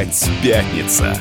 Опять пятница.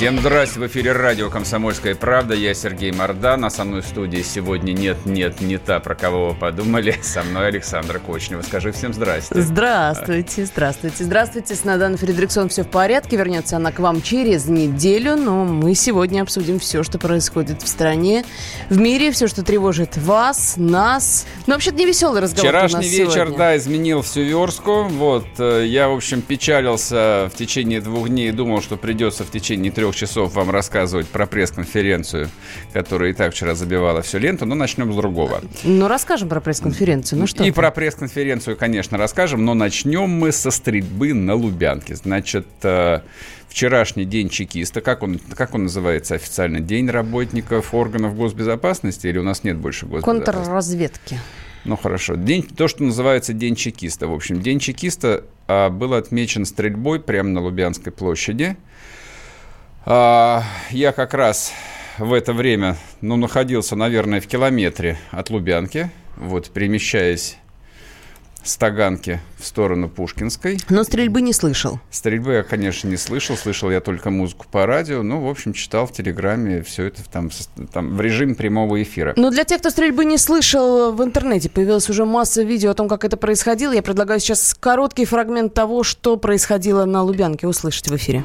Всем здрасте, в эфире радио «Комсомольская правда». Я Сергей Мордан, а со мной в студии сегодня нет-нет, не та, про кого вы подумали. Со мной Александра Кочнева. Скажи всем здрасте. Здравствуйте, здравствуйте, здравствуйте. С Наданой Фредериксон все в порядке. Вернется она к вам через неделю, но мы сегодня обсудим все, что происходит в стране, в мире, все, что тревожит вас, нас. Ну, вообще-то не веселый разговор Вчерашний вечер, сегодня. да, изменил всю верстку. Вот, э, я, в общем, печалился в течение двух дней и думал, что придется в течение трех часов вам рассказывать про пресс-конференцию, которая и так вчера забивала всю ленту, но начнем с другого. Ну, расскажем про пресс-конференцию. Ну что? И ты? про пресс-конференцию, конечно, расскажем, но начнем мы со стрельбы на Лубянке. Значит, э, вчерашний день чекиста, как он, как он называется официально? День работников органов госбезопасности или у нас нет больше госбезопасности? Контрразведки. Ну хорошо. День, то, что называется День чекиста. В общем, День чекиста а, был отмечен стрельбой прямо на Лубянской площади. А, я как раз в это время, ну, находился, наверное, в километре от Лубянки, вот, перемещаясь с Таганки в сторону Пушкинской. Но стрельбы не слышал. Стрельбы я, конечно, не слышал. Слышал я только музыку по радио. Ну, в общем, читал в Телеграме все это там, там в режиме прямого эфира. Но для тех, кто стрельбы не слышал, в интернете появилась уже масса видео о том, как это происходило. Я предлагаю сейчас короткий фрагмент того, что происходило на Лубянке, услышать в эфире.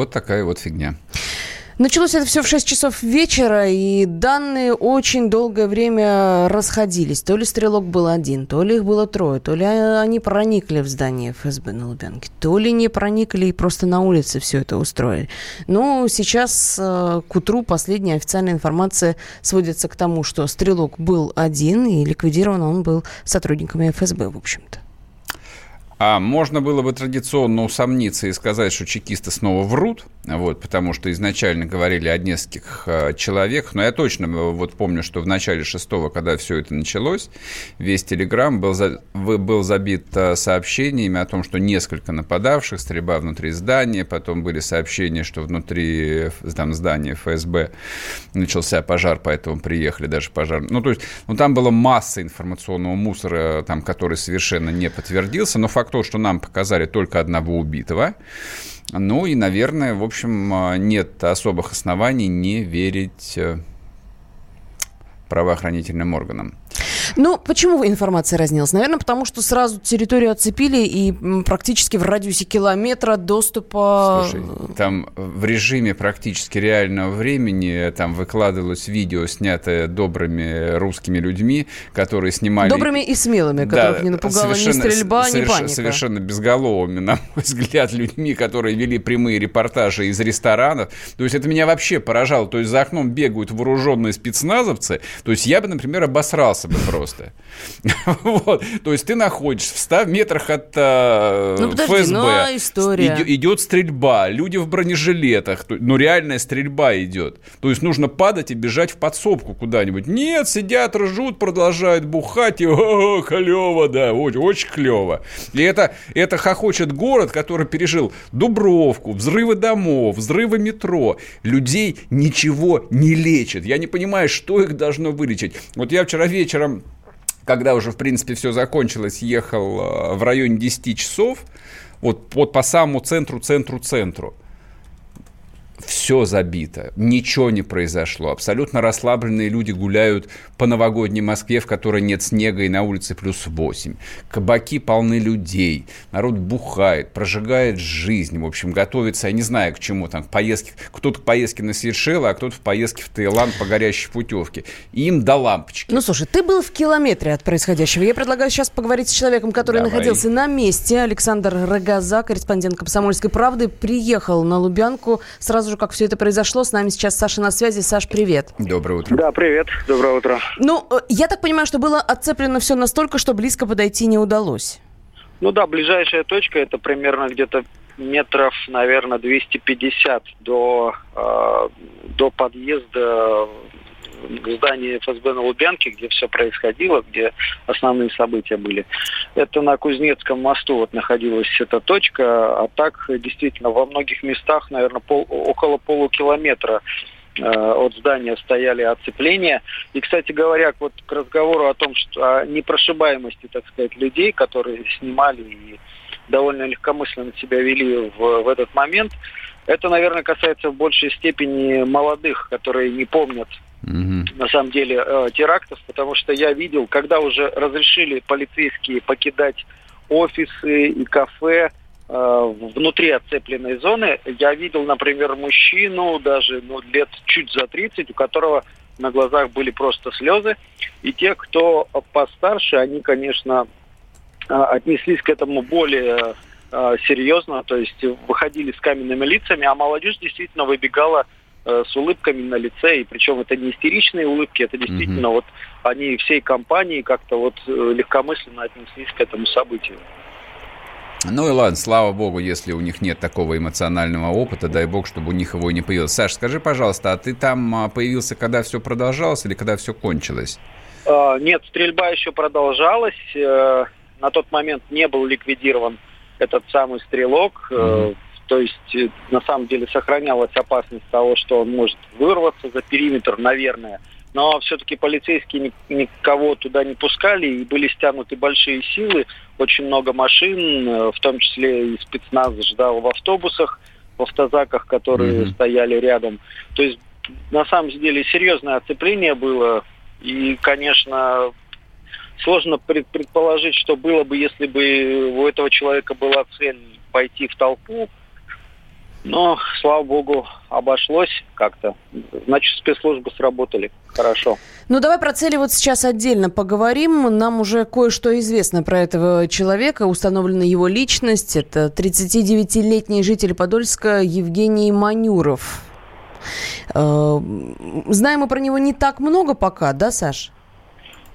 Вот такая вот фигня. Началось это все в 6 часов вечера, и данные очень долгое время расходились. То ли стрелок был один, то ли их было трое, то ли они проникли в здание ФСБ на Лубянке, то ли не проникли и просто на улице все это устроили. Ну, сейчас э, к утру последняя официальная информация сводится к тому, что стрелок был один, и ликвидирован он был сотрудниками ФСБ, в общем-то. А можно было бы традиционно усомниться и сказать, что чекисты снова врут, вот, потому что изначально говорили о нескольких э, человеках, но я точно э, вот помню, что в начале шестого, когда все это началось, весь Телеграм был, за- был забит э, сообщениями о том, что несколько нападавших, стрельба внутри здания, потом были сообщения, что внутри там, здания ФСБ начался пожар, поэтому приехали даже пожар. Ну, то есть, ну, там была масса информационного мусора, там, который совершенно не подтвердился, но факт тот, что нам показали только одного убитого. Ну и, наверное, в общем, э, нет особых оснований не верить э, правоохранительным органам. Ну, почему информация разнилась? Наверное, потому что сразу территорию оцепили и практически в радиусе километра доступа... Слушай, там в режиме практически реального времени там выкладывалось видео, снятое добрыми русскими людьми, которые снимали... Добрыми и смелыми, которых не напугала ни стрельба, ни паника. Совершенно безголовыми, на мой взгляд, людьми, которые вели прямые репортажи из ресторанов. То есть это меня вообще поражало. То есть за окном бегают вооруженные спецназовцы. То есть я бы, например, обосрался бы просто. Вот. То есть ты находишься в 100 метрах от э, Ну, подожди, ФСБ. ну, а история? Иди- идет стрельба, люди в бронежилетах, ну реальная стрельба идет. То есть нужно падать и бежать в подсобку куда-нибудь. Нет, сидят, ржут, продолжают бухать, и о, клево, да, очень, очень клево. И это, это хохочет город, который пережил Дубровку, взрывы домов, взрывы метро. Людей ничего не лечит. Я не понимаю, что их должно вылечить. Вот я вчера вечером когда уже, в принципе, все закончилось, ехал э, в районе 10 часов, вот, вот по самому центру, центру, центру. Все забито, ничего не произошло. Абсолютно расслабленные люди гуляют по новогодней Москве, в которой нет снега и на улице плюс 8. Кабаки полны людей, народ бухает, прожигает жизнь, в общем, готовится, я не знаю к чему, там, к поездке, кто-то к поездке на Сейшелы, а кто-то в поездке в Таиланд по горящей путевке. Им до лампочки. Ну, слушай, ты был в километре от происходящего. Я предлагаю сейчас поговорить с человеком, который Давай. находился на месте. Александр Рогоза, корреспондент «Комсомольской правды», приехал на Лубянку сразу же, как все это произошло. С нами сейчас Саша на связи. Саш, привет. Доброе утро. Да, привет, доброе утро. Ну, э, я так понимаю, что было отцеплено все настолько, что близко подойти не удалось. Ну да, ближайшая точка это примерно где-то метров, наверное, 250 до, э, до подъезда здании ФСБ на Лубянке, где все происходило, где основные события были. Это на Кузнецком мосту вот находилась эта точка, а так действительно во многих местах, наверное, пол, около полукилометра э, от здания стояли оцепления. И, кстати говоря, вот к разговору о том, что о непрошибаемости, так сказать, людей, которые снимали и довольно легкомысленно себя вели в, в этот момент, это, наверное, касается в большей степени молодых, которые не помнят угу. на самом деле э, терактов, потому что я видел, когда уже разрешили полицейские покидать офисы и кафе э, внутри оцепленной зоны, я видел, например, мужчину даже ну, лет чуть за 30, у которого на глазах были просто слезы. И те, кто постарше, они, конечно, э, отнеслись к этому более серьезно, то есть выходили с каменными лицами, а молодежь действительно выбегала с улыбками на лице, и причем это не истеричные улыбки, это действительно mm-hmm. вот они всей компании как-то вот э, легкомысленно отнеслись к этому событию. Ну и ладно, слава богу, если у них нет такого эмоционального опыта, дай бог, чтобы у них его и не появилось. Саш, скажи, пожалуйста, а ты там а, появился, когда все продолжалось или когда все кончилось? А, нет, стрельба еще продолжалась. Э, на тот момент не был ликвидирован этот самый стрелок. Mm-hmm. То есть, э, на самом деле, сохранялась опасность того, что он может вырваться за периметр, наверное. Но все-таки полицейские никого туда не пускали, и были стянуты большие силы, очень много машин, э, в том числе и спецназ ждал в автобусах, в автозаках, которые mm-hmm. стояли рядом. То есть, на самом деле, серьезное оцепление было, и, конечно, сложно предположить, что было бы, если бы у этого человека была цель пойти в толпу. Но, слава богу, обошлось как-то. Значит, спецслужбы сработали хорошо. Ну, давай про цели вот сейчас отдельно поговорим. Нам уже кое-что известно про этого человека. Установлена его личность. Это 39-летний житель Подольска Евгений Манюров. Э, знаем мы про него не так много пока, да, Саш?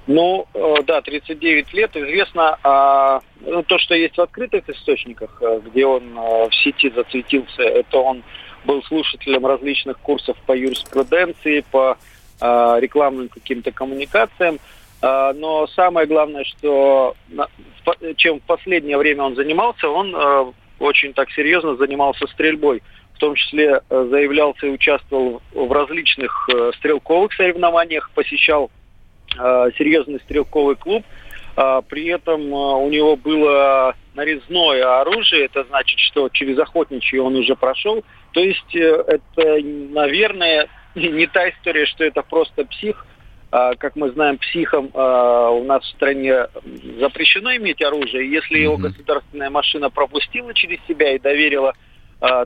Ну, э, да, 39 лет. Известно а, ну, то, что есть в открытых источниках, э, где он э, в сети засветился, это он был слушателем различных курсов по юриспруденции, по а, рекламным каким-то коммуникациям. А, но самое главное, что чем в последнее время он занимался, он очень так серьезно занимался стрельбой. В том числе заявлялся и участвовал в различных стрелковых соревнованиях, посещал серьезный стрелковый клуб. А, при этом э, у него было нарезное оружие, это значит, что через охотничье он уже прошел. То есть э, это, наверное, не та история, что это просто псих. А, как мы знаем, психам у нас в стране запрещено иметь оружие. Если его государственная машина пропустила через себя и доверила а,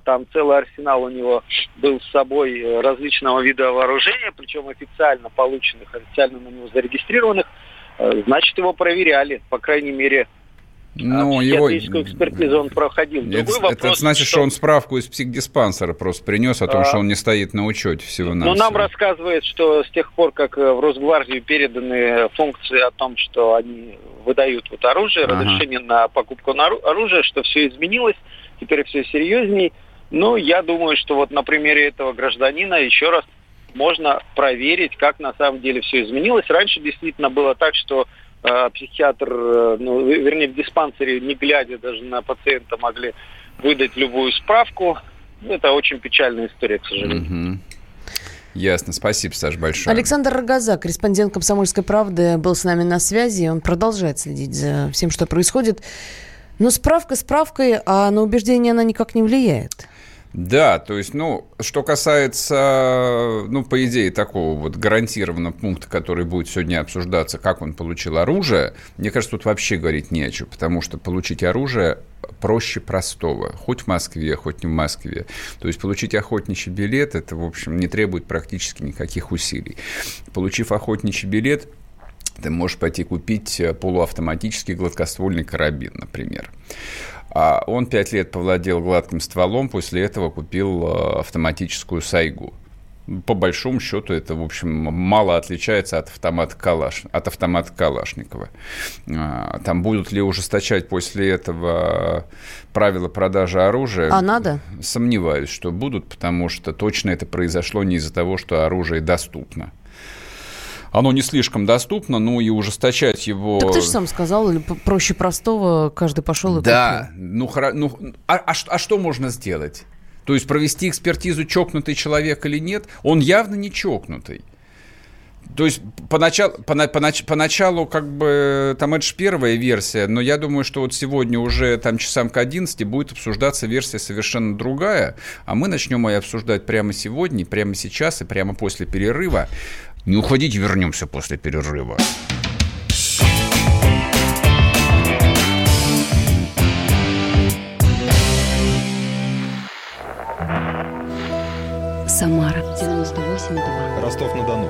там целый арсенал у него был с собой э, различного вида вооружения, причем официально полученных, официально на него зарегистрированных, э, значит, его проверяли, по крайней мере, ну, его... экспертизу он проходил. это, вопрос, это значит, что... что он справку из психдиспансера просто принес о том, а... что он не стоит на учете всего на Ну, нам рассказывает, что с тех пор, как э, в Росгвардию переданы функции о том, что они выдают вот оружие, ага. разрешение на покупку оружия, что все изменилось, теперь все серьезней. Но я думаю, что вот на примере этого гражданина еще раз можно проверить, как на самом деле все изменилось. Раньше действительно было так, что э, психиатр, э, ну, вернее, в диспансере, не глядя даже на пациента, могли выдать любую справку. Это очень печальная история, к сожалению. Угу. Ясно. Спасибо, Саш, большое. Александр Рогоза, корреспондент «Комсомольской правды», был с нами на связи. Он продолжает следить за всем, что происходит. Но справка справкой, а на убеждение она никак не влияет. Да, то есть, ну, что касается, ну, по идее, такого вот гарантированного пункта, который будет сегодня обсуждаться, как он получил оружие, мне кажется, тут вообще говорить не о чем, потому что получить оружие проще простого, хоть в Москве, хоть не в Москве. То есть получить охотничий билет, это, в общем, не требует практически никаких усилий. Получив охотничий билет, ты можешь пойти купить э, полуавтоматический гладкоствольный карабин, например. А он пять лет повладел гладким стволом, после этого купил э, автоматическую сайгу. По большому счету это, в общем, мало отличается от автомата, Калаш, от автомата Калашникова. А, там будут ли ужесточать после этого правила продажи оружия? А надо? Сомневаюсь, что будут, потому что точно это произошло не из-за того, что оружие доступно оно не слишком доступно, ну и ужесточать его... Так ты же сам сказал, или проще простого, каждый пошел и Да, купил. ну, хоро- ну а, а а что можно сделать? То есть провести экспертизу, чокнутый человек или нет? Он явно не чокнутый. То есть поначалу, пона- понач- поначалу как бы там это же первая версия, но я думаю, что вот сегодня уже там часам к 11 будет обсуждаться версия совершенно другая, а мы начнем ее обсуждать прямо сегодня, прямо сейчас и прямо после перерыва. Не уходите, вернемся после перерыва. Самара 98,2. Ростов-на-Дону.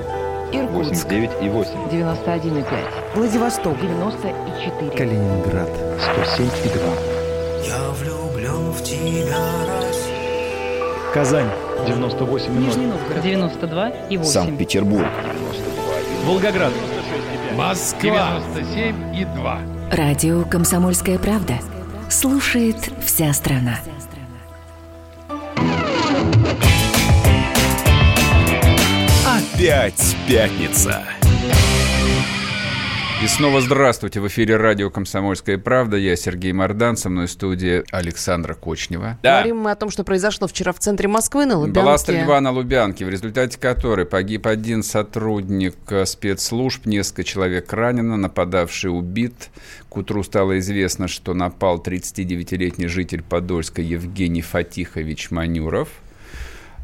Иркутск 89 и 8. 91,5. Владивосток. 94. Калининград. 107 и 2. Я влюблен в тебя, Россия. Казань. 98 Нижний Новгород 92 и 8. Санкт-Петербург. Волгоград. Москва. 97 и 2. Радио «Комсомольская правда». Слушает вся страна. Опять пятница. И снова здравствуйте. В эфире радио «Комсомольская правда». Я Сергей Мордан. Со мной в студии Александра Кочнева. Говорим мы о том, что произошло вчера в центре Москвы на Лубянке. Была стрельба на Лубянке, в результате которой погиб один сотрудник спецслужб, несколько человек ранено, нападавший убит. К утру стало известно, что напал 39-летний житель Подольска Евгений Фатихович Манюров.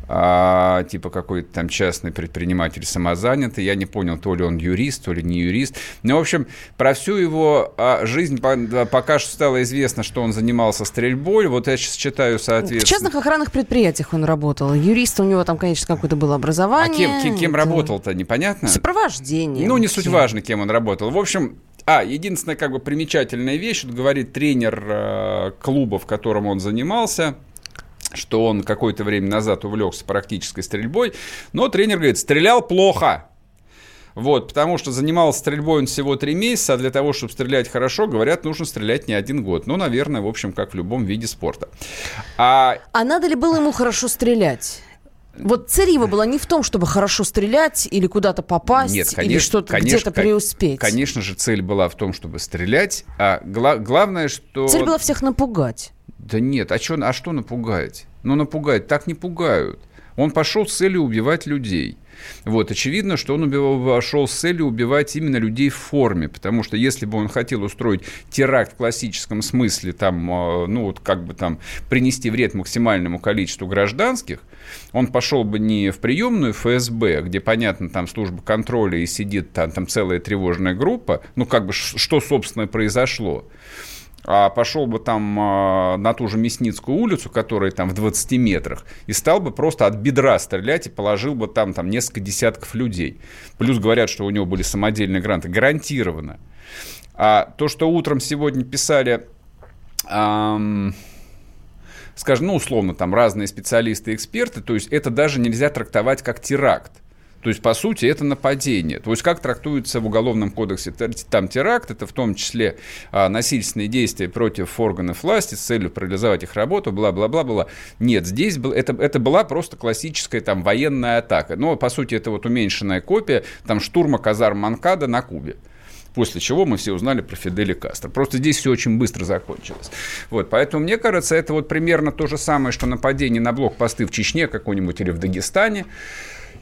А, типа какой-то там частный предприниматель самозанятый. Я не понял, то ли он юрист, то ли не юрист. Ну, в общем, про всю его а, жизнь по- да, пока что стало известно, что он занимался стрельбой. Вот я сейчас читаю, В соответственно. частных охранных предприятиях он работал. Юрист у него там, конечно, какое-то было А образование. кем, кем, кем Это работал-то, непонятно? Сопровождение. Ну, не суть важно, кем он работал. В общем, а, единственная как бы примечательная вещь, говорит тренер э, клуба, в котором он занимался, что он какое-то время назад увлекся практической стрельбой, но тренер говорит, стрелял плохо. Вот, потому что занимался стрельбой он всего три месяца, а для того, чтобы стрелять хорошо, говорят, нужно стрелять не один год. Ну, наверное, в общем, как в любом виде спорта. А А надо ли было ему хорошо стрелять? Вот цель его была не в том, чтобы хорошо стрелять или куда-то попасть, Нет, или конечно, что-то конечно, где-то преуспеть. Конечно же, цель была в том, чтобы стрелять, а гла- главное, что... Цель была всех напугать. Да нет, а, чё, а что напугать? Ну, напугать, так не пугают. Он пошел с целью убивать людей. Вот, очевидно, что он убивал, с целью убивать именно людей в форме, потому что если бы он хотел устроить теракт в классическом смысле, там, э, ну, вот как бы там принести вред максимальному количеству гражданских, он пошел бы не в приемную ФСБ, где, понятно, там служба контроля и сидит там, там целая тревожная группа, ну, как бы, что, собственно, произошло, а пошел бы там а, на ту же Мясницкую улицу, которая там в 20 метрах, и стал бы просто от бедра стрелять и положил бы там, там несколько десятков людей. Плюс говорят, что у него были самодельные гранты. Гарантированно. А то, что утром сегодня писали... ам, скажем, ну, условно, там разные специалисты, эксперты, то есть это даже нельзя трактовать как теракт. То есть, по сути, это нападение. То есть, как трактуется в Уголовном кодексе там теракт, это в том числе а, насильственные действия против органов власти с целью парализовать их работу, бла-бла-бла-бла. Нет, здесь был, это, это была просто классическая там военная атака. Но, по сути, это вот уменьшенная копия там штурма казарм Манкада на Кубе. После чего мы все узнали про Фиделя Кастро. Просто здесь все очень быстро закончилось. Вот, поэтому мне кажется, это вот примерно то же самое, что нападение на блокпосты в Чечне какой-нибудь или в Дагестане.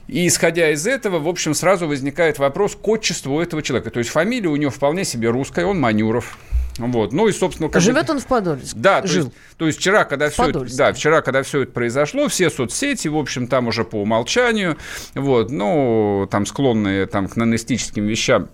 И исходя из этого, в общем, сразу возникает вопрос к отчеству этого человека. То есть фамилия у него вполне себе русская, он Манюров. Вот. Ну и, собственно, как Живет он в Подольске. да, то Жил. есть, то есть вчера, когда все это, да, вчера, когда все это произошло, все соцсети, в общем, там уже по умолчанию, вот, ну, там склонные там, к нанестическим вещам,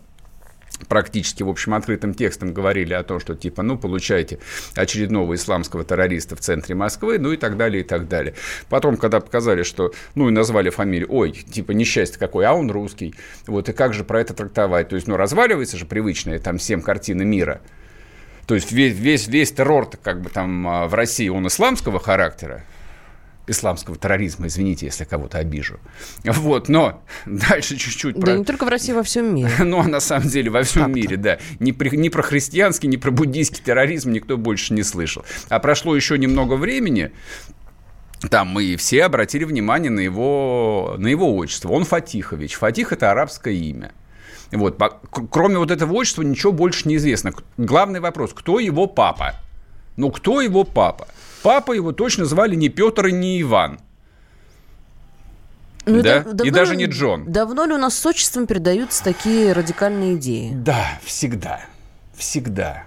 практически, в общем, открытым текстом говорили о том, что типа, ну, получаете очередного исламского террориста в центре Москвы, ну и так далее, и так далее. Потом, когда показали, что, ну, и назвали фамилию, ой, типа, несчастье какое, а он русский, вот, и как же про это трактовать? То есть, ну, разваливается же привычная там всем картина мира, то есть весь, весь, весь террор как бы там а, в России, он исламского характера, исламского терроризма, извините, если кого-то обижу. Вот, но дальше чуть-чуть Да не только в России, во всем мире. ну, а на самом деле во всем мире, да. Ни, при- ни про христианский, ни про буддийский терроризм никто больше не слышал. А прошло еще немного времени, там мы все обратили внимание на его, на его отчество. Он Фатихович. Фатих – это арабское имя. Вот. Кроме вот этого отчества ничего больше не известно. Главный вопрос, кто его папа? Ну, кто его папа? Папа его точно звали не Петр и не Иван. Ну, да? да? И даже не Джон. Давно ли у нас с отчеством передаются такие радикальные идеи? Да, всегда. Всегда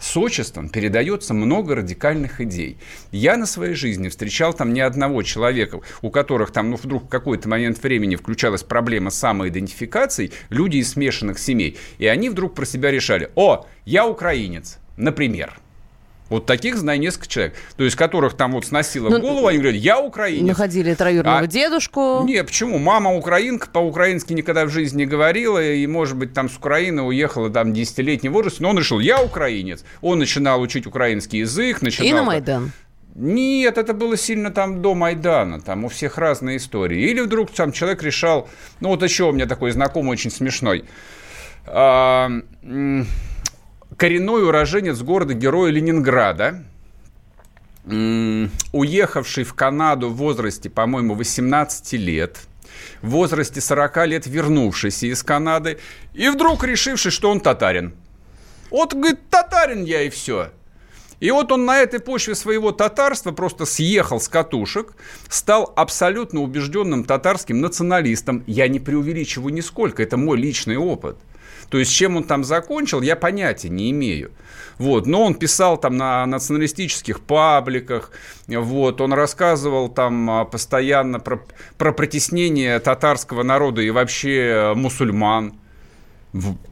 с отчеством передается много радикальных идей. Я на своей жизни встречал там ни одного человека, у которых там ну, вдруг в какой-то момент времени включалась проблема самоидентификации, люди из смешанных семей, и они вдруг про себя решали, о, я украинец, например – вот таких знаю несколько человек. То есть, которых там вот сносило ну, голову, они говорят, я украинец. Находили троюродного а... дедушку. Нет, почему? Мама украинка, по-украински никогда в жизни не говорила, и, может быть, там с Украины уехала там десятилетний возраст, но он решил, я украинец. Он начинал учить украинский язык. Начинал, и на Майдан. Нет, это было сильно там до Майдана, там у всех разные истории. Или вдруг там человек решал, ну вот еще у меня такой знакомый очень смешной. А, коренной уроженец города-героя Ленинграда, уехавший в Канаду в возрасте, по-моему, 18 лет, в возрасте 40 лет вернувшийся из Канады, и вдруг решивший, что он татарин. Вот, говорит, татарин я и все. И вот он на этой почве своего татарства просто съехал с катушек, стал абсолютно убежденным татарским националистом. Я не преувеличиваю нисколько, это мой личный опыт – то есть, чем он там закончил, я понятия не имею. Вот. Но он писал там на националистических пабликах, вот. он рассказывал там а, постоянно про, про притеснение татарского народа и вообще мусульман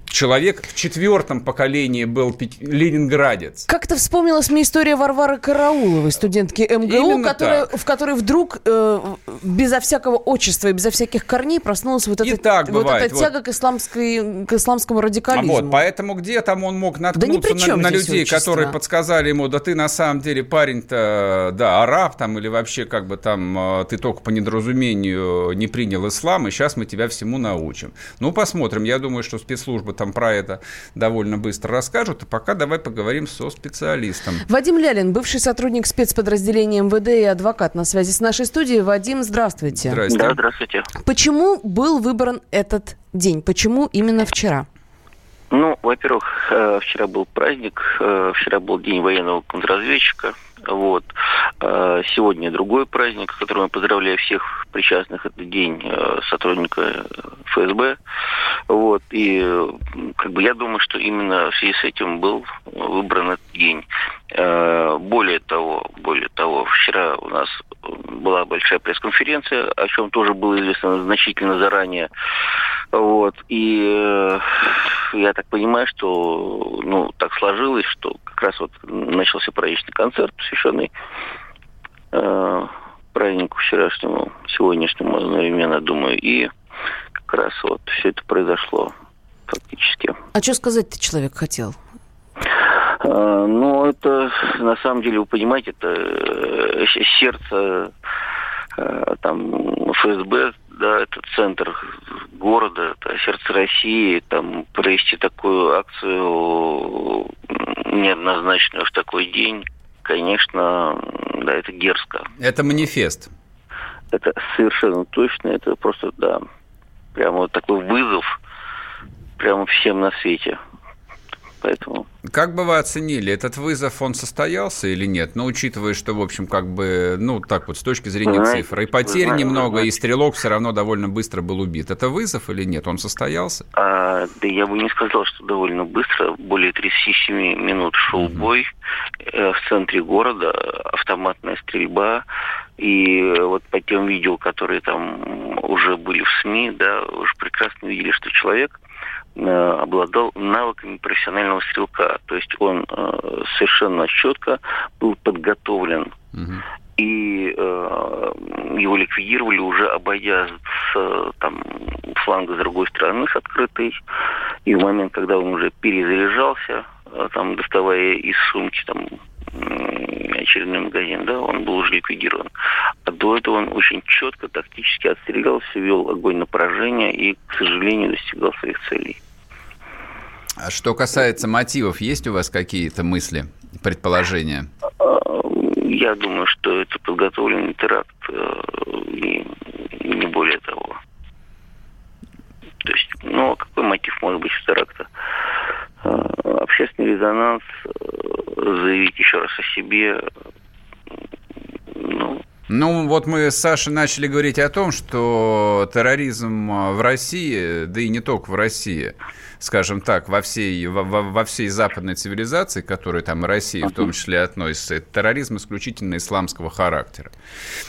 человек в четвертом поколении был ленинградец. Как-то вспомнилась мне история Варвары Карауловой, студентки МГУ, которая, в которой вдруг э, безо всякого отчества и безо всяких корней проснулась вот, эта, так вот эта тяга вот. к, исламской, к исламскому радикализму. Вот, поэтому где там он мог наткнуться да на, на людей, отчество? которые подсказали ему, да ты на самом деле парень-то, да, араб там или вообще как бы там э, ты только по недоразумению не принял ислам, и сейчас мы тебя всему научим. Ну, посмотрим. Я думаю, что спецслужбы там про это довольно быстро расскажут. А пока давай поговорим со специалистом. Вадим Лялин, бывший сотрудник спецподразделения МВД и адвокат на связи с нашей студией. Вадим, здравствуйте. Здравствуйте. Да, здравствуйте. Почему был выбран этот день? Почему именно вчера? Ну, во-первых, э, вчера был праздник, э, вчера был день военного контрразведчика. Вот. Э, сегодня другой праздник, который мы поздравляем всех причастных. Это день сотрудника ФСБ. Вот. И как бы я думаю, что именно в связи с этим был выбран этот день. Более того, более того, вчера у нас была большая пресс-конференция, о чем тоже было известно значительно заранее. Вот. И э, я так понимаю, что ну, так сложилось, что как раз вот начался праздничный концерт, посвященный э, празднику вчерашнему, сегодняшнему одновременно, думаю, и как раз вот все это произошло фактически. А что сказать-то человек хотел? Э, ну, это, на самом деле, вы понимаете, это э, сердце э, там ФСБ да, это центр города, это сердце России, там провести такую акцию неоднозначную в такой день, конечно, да, это дерзко. Это манифест. Это совершенно точно, это просто, да, прямо вот такой вызов прямо всем на свете. Поэтому... Как бы вы оценили, этот вызов, он состоялся или нет? Но ну, учитывая, что, в общем, как бы, ну, так вот, с точки зрения знаете, цифр, и потерь знаете, немного, знаете. и стрелок все равно довольно быстро был убит. Это вызов или нет? Он состоялся? А, да я бы не сказал, что довольно быстро. Более 37 минут шел угу. бой э, в центре города, автоматная стрельба. И вот по тем видео, которые там уже были в СМИ, да, уже прекрасно видели, что человек обладал навыками профессионального стрелка. То есть он э, совершенно четко был подготовлен. Угу. И э, его ликвидировали уже обойдя с там, фланга с другой стороны, с открытой. И в момент, когда он уже перезаряжался, э, там, доставая из сумки там, очередной магазин, да, он был уже ликвидирован. А до этого он очень четко, тактически отстрелялся, вел огонь на поражение и, к сожалению, достигал своих целей. Что касается мотивов, есть у вас какие-то мысли, предположения? Я думаю, что это подготовленный теракт, э, и не более того. То есть, ну, а какой мотив? может быть, теракта. Общественный резонанс, заявить еще раз о себе, ну, ну, вот мы с Сашей начали говорить о том, что терроризм в России, да и не только в России, скажем так, во всей, во, во всей западной цивилизации, к которой там и Россия в том числе относится, это терроризм исключительно исламского характера.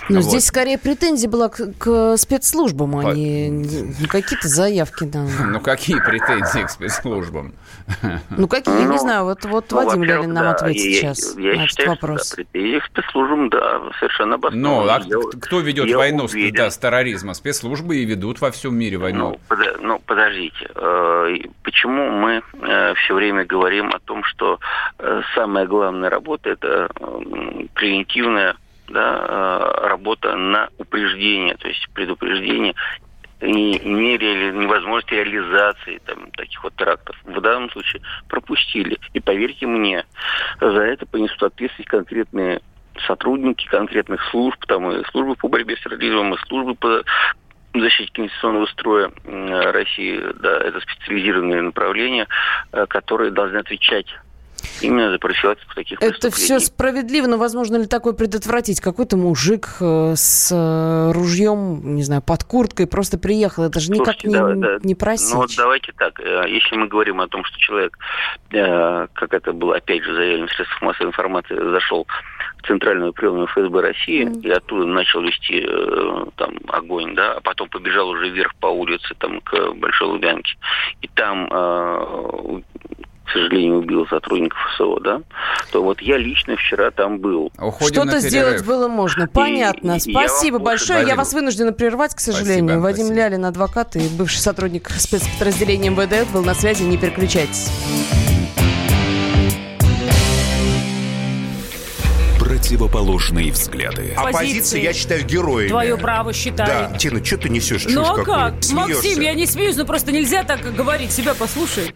Но вот. здесь скорее претензия была к, к спецслужбам, а не какие-то заявки. Да. Ну, какие претензии к спецслужбам? Ну, какие, я не ну, знаю. Вот, вот ну, Вадим Лялин нам ответит сейчас на этот вопрос. Претензии к спецслужбам, да, совершенно обоснованно. Ну, а кто ведет войну с терроризмом? Спецслужбы и ведут во всем мире войну. Ну, подождите э, почему мы э, все время говорим о том, что э, самая главная работа это превентивная да, работа на упреждение, то есть предупреждение и не реали... невозможности реализации там, таких вот терактов. В данном случае пропустили. И поверьте мне, за это понесут ответственность конкретные сотрудники конкретных служб, там и службы по борьбе с терроризмом, и службы по защите конституционного строя России, да, это специализированные направления, э, которые должны отвечать Именно за профилактику таких Это все справедливо, но возможно ли такое предотвратить? Какой-то мужик э, с э, ружьем, не знаю, под курткой просто приехал. Это же никак Слушайте, не, да, да. не просить. Ну, вот давайте так. Если мы говорим о том, что человек, как это было опять же заявлено в средствах массовой информации, зашел центральную приемную ФСБ России mm. и оттуда начал вести э, там огонь, да, а потом побежал уже вверх по улице там к Большой Лубянке. И там э, к сожалению, убил сотрудников СО, да, то вот я лично вчера там был. Что-то сделать было можно. Понятно. И, Спасибо я большое. Я вас вынуждена прервать, к сожалению. Спасибо, Вадим спасибо. Лялин, адвокат и бывший сотрудник спецподразделения МВД, был на связи. Не переключайтесь. противоположные взгляды. Оппозиция, я считаю, героями. Твое право считаю. Да, Тина, что ты несешь? Ну а как? Смеешься? Максим, я не смеюсь, но просто нельзя так говорить. Себя послушай.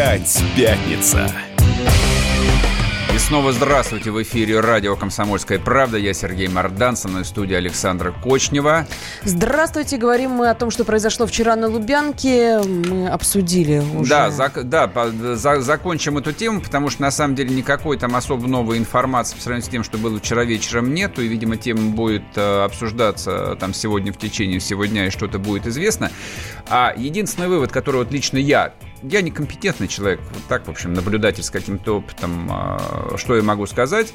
Опять пятница снова здравствуйте. В эфире радио «Комсомольская правда». Я Сергей Мордан, со мной в студии Александра Кочнева. Здравствуйте. Говорим мы о том, что произошло вчера на Лубянке. Мы обсудили уже. Да, зак- да за- закончим эту тему, потому что на самом деле никакой там особо новой информации по сравнению с тем, что было вчера вечером, нету. И, видимо, тема будет э, обсуждаться там сегодня в течение всего дня, и что-то будет известно. А единственный вывод, который вот лично я я некомпетентный человек, вот так, в общем, наблюдатель с каким-то опытом, а, что я могу сказать.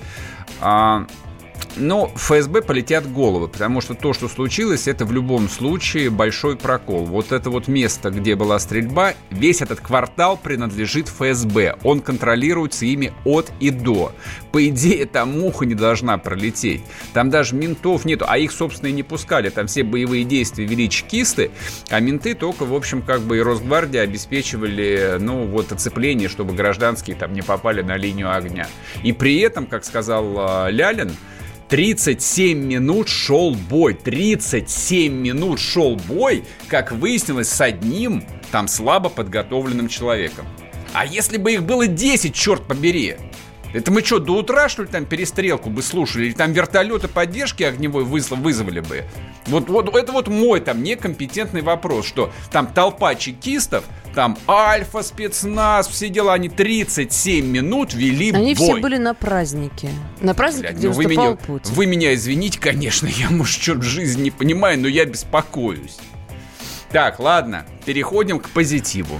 А, но ФСБ полетят головы, потому что то, что случилось, это в любом случае большой прокол. Вот это вот место, где была стрельба, весь этот квартал принадлежит ФСБ. Он контролируется ими от и до. По идее, там муха не должна пролететь. Там даже ментов нету, а их, собственно, и не пускали. Там все боевые действия вели чекисты, а менты только, в общем, как бы и Росгвардия обеспечивали, ну, вот оцепление, чтобы гражданские там не попали на линию огня. И при этом, как сказал э, Лялин, 37 минут шел бой. 37 минут шел бой, как выяснилось, с одним там слабо подготовленным человеком. А если бы их было 10, черт побери? Это мы что, до утра, что ли, там перестрелку бы слушали? Или там вертолеты поддержки огневой вызвали бы? Вот, вот это вот мой там некомпетентный вопрос, что там толпа чекистов, там альфа, спецназ, все дела, они 37 минут вели Они бой. все были на празднике. На празднике, Блядь, где ну вы меня, Путин. вы меня извините, конечно, я, может, что-то в жизни не понимаю, но я беспокоюсь. Так, ладно, переходим к позитиву.